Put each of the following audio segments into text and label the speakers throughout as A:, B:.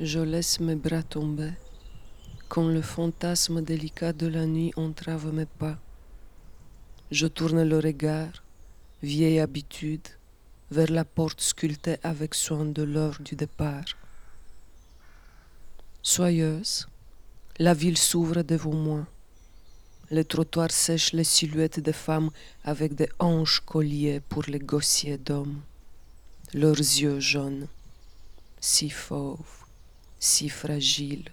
A: Je laisse mes bras tomber quand le fantasme délicat de la nuit entrave mes pas. Je tourne le regard, vieille habitude, vers la porte sculptée avec soin de l'heure du départ. Soyeuse, la ville s'ouvre devant moi. Les trottoirs sèchent les silhouettes des femmes avec des hanches colliers pour les gossiers d'hommes. Leurs yeux jaunes, si fauves, si fragiles.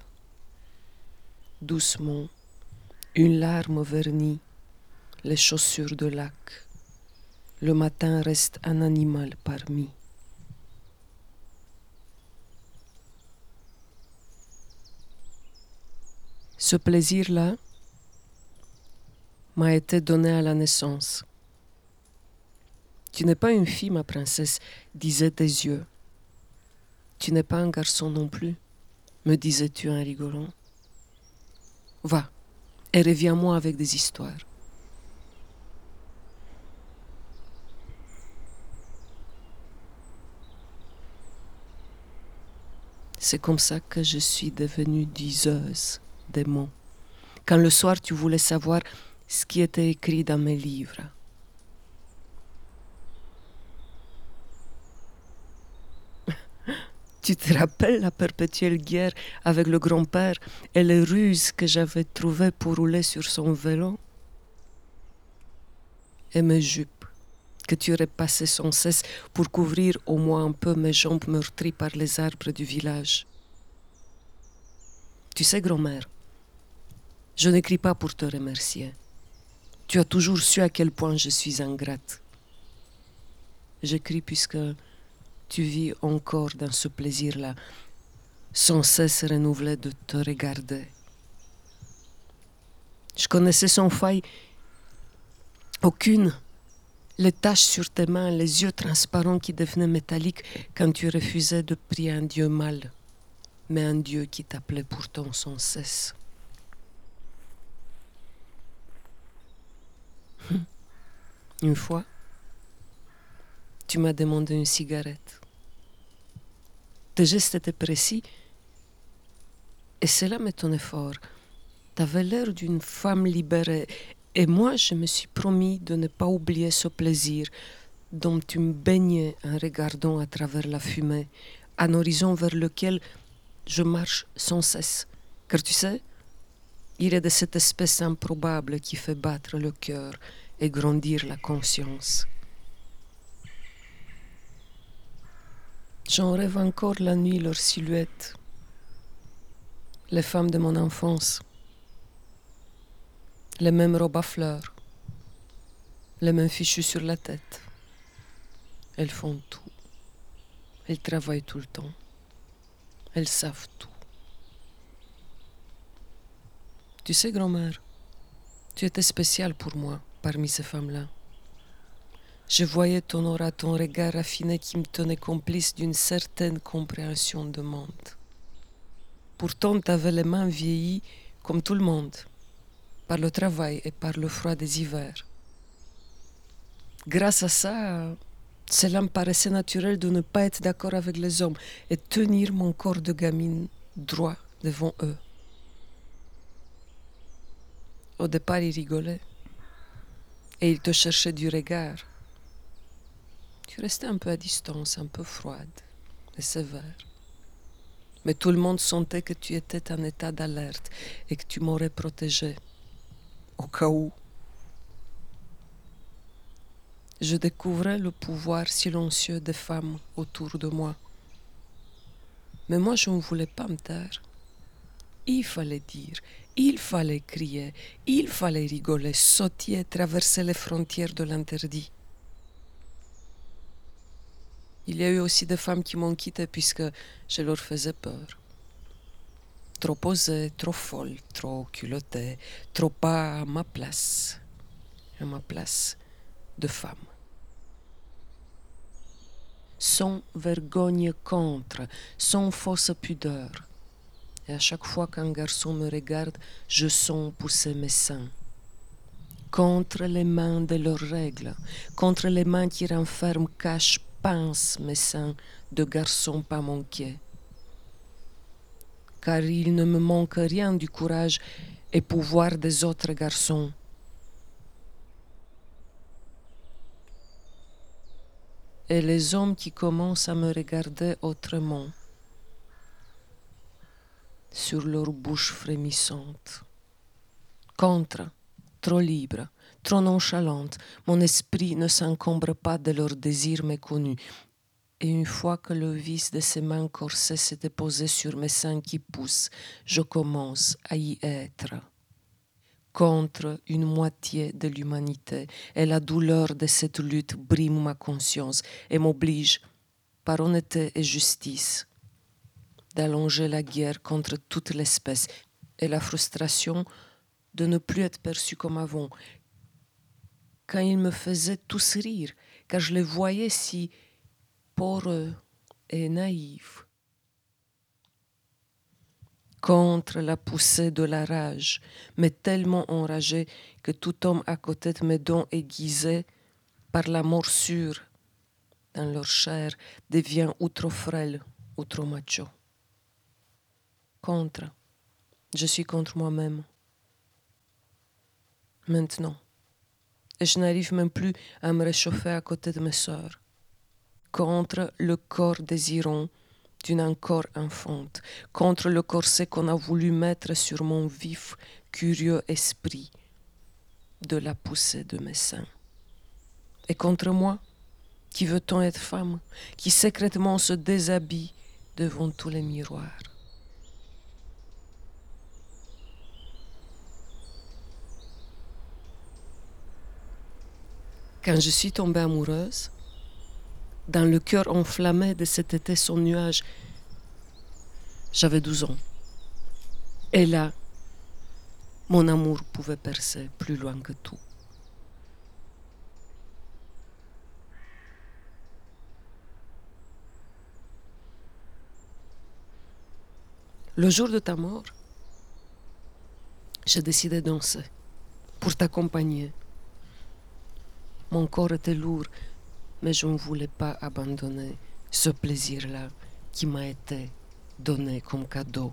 A: Doucement, une larme vernie les chaussures de lac. Le matin reste un animal parmi. Ce plaisir-là m'a été donné à la naissance. Tu n'es pas une fille, ma princesse, disaient tes yeux. Tu n'es pas un garçon non plus, me disais-tu en rigolant. Va, et reviens-moi avec des histoires. C'est comme ça que je suis devenue diseuse des mots. Quand le soir tu voulais savoir ce qui était écrit dans mes livres. Tu te rappelles la perpétuelle guerre avec le grand-père et les ruses que j'avais trouvées pour rouler sur son vélo? Et mes jupes que tu aurais passées sans cesse pour couvrir au moins un peu mes jambes meurtries par les arbres du village. Tu sais, grand-mère, je n'écris pas pour te remercier. Tu as toujours su à quel point je suis ingrate. J'écris puisque tu vis encore dans ce plaisir-là, sans cesse renouvelé de te regarder. Je connaissais sans faille aucune, les taches sur tes mains, les yeux transparents qui devenaient métalliques quand tu refusais de prier un Dieu mal, mais un Dieu qui t'appelait pourtant sans cesse. Une fois, tu m'as demandé une cigarette. Tes gestes étaient précis et cela m'étonnait fort. Tu avais l'air d'une femme libérée et moi je me suis promis de ne pas oublier ce plaisir dont tu me baignais en regardant à travers la fumée, un horizon vers lequel je marche sans cesse. Car tu sais, il est de cette espèce improbable qui fait battre le cœur et grandir la conscience. J'en rêve encore la nuit leurs silhouettes, les femmes de mon enfance, les mêmes robes à fleurs, les mêmes fichus sur la tête. Elles font tout. Elles travaillent tout le temps. Elles savent tout. Tu sais, grand-mère, tu étais spéciale pour moi parmi ces femmes-là. Je voyais ton aura, ton regard raffiné qui me tenait complice d'une certaine compréhension de monde. Pourtant, tu avais les mains vieillies comme tout le monde, par le travail et par le froid des hivers. Grâce à ça, cela me paraissait naturel de ne pas être d'accord avec les hommes et tenir mon corps de gamine droit devant eux. Au départ, ils rigolaient et il te cherchait du regard. Tu restais un peu à distance, un peu froide et sévère. Mais tout le monde sentait que tu étais en état d'alerte et que tu m'aurais protégé, au cas où. Je découvrais le pouvoir silencieux des femmes autour de moi. Mais moi, je ne voulais pas me taire. Il fallait dire, il fallait crier, il fallait rigoler, sautiller, traverser les frontières de l'interdit. Il y a eu aussi des femmes qui m'ont quitté puisque je leur faisais peur. Trop posée, trop folle, trop culottée, trop pas à ma place, à ma place de femme. Sans vergogne contre, sans fausse pudeur et à chaque fois qu'un garçon me regarde, je sens pousser mes seins. Contre les mains de leurs règles, contre les mains qui renferment, cachent, pincent mes seins de garçons pas manqués. car il ne me manque rien du courage et pouvoir des autres garçons. Et les hommes qui commencent à me regarder autrement, sur leur bouche frémissante. Contre, trop libre, trop nonchalante, mon esprit ne s'encombre pas de leurs désirs méconnus, et une fois que le vis de ses mains corsées s'est déposé sur mes seins qui poussent, je commence à y être. Contre une moitié de l'humanité, et la douleur de cette lutte brime ma conscience et m'oblige, par honnêteté et justice, d'allonger la guerre contre toute l'espèce et la frustration de ne plus être perçu comme avant, quand ils me faisaient tous rire, car je les voyais si poreux et naïfs. Contre la poussée de la rage, mais tellement enragé que tout homme à côté de mes dents aiguisés par la morsure dans leur chair devient ou trop frêle ou trop macho. Contre, je suis contre moi-même. Maintenant et je n'arrive même plus à me réchauffer à côté de mes sœurs. Contre le corps désirant d'une encore infante, contre le corset qu'on a voulu mettre sur mon vif, curieux esprit de la poussée de mes seins. Et contre moi, qui veut-on être femme, qui secrètement se déshabille devant tous les miroirs? Quand je suis tombée amoureuse, dans le cœur enflammé de cet été son nuage, j'avais 12 ans. Et là, mon amour pouvait percer plus loin que tout. Le jour de ta mort, j'ai décidé de danser pour t'accompagner mon corps était lourd, mais je ne voulais pas abandonner ce plaisir-là qui m'a été donné comme cadeau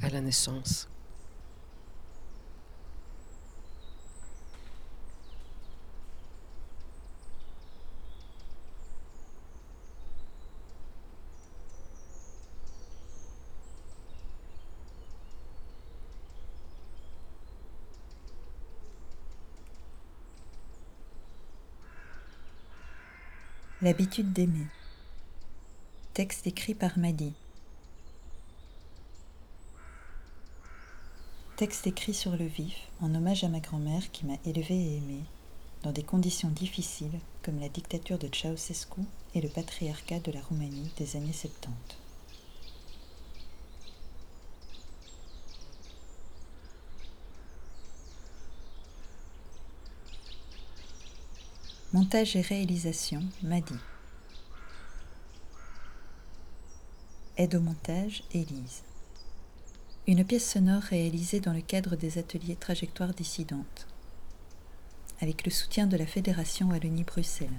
A: à la naissance.
B: L'habitude d'aimer. Texte écrit par Madi. Texte écrit sur le vif en hommage à ma grand-mère qui m'a élevé et aimé dans des conditions difficiles comme la dictature de Ceausescu et le patriarcat de la Roumanie des années 70. Montage et réalisation, Madi. Aide au montage, Élise. Une pièce sonore réalisée dans le cadre des ateliers Trajectoire dissidente, avec le soutien de la Fédération Wallonie-Bruxelles.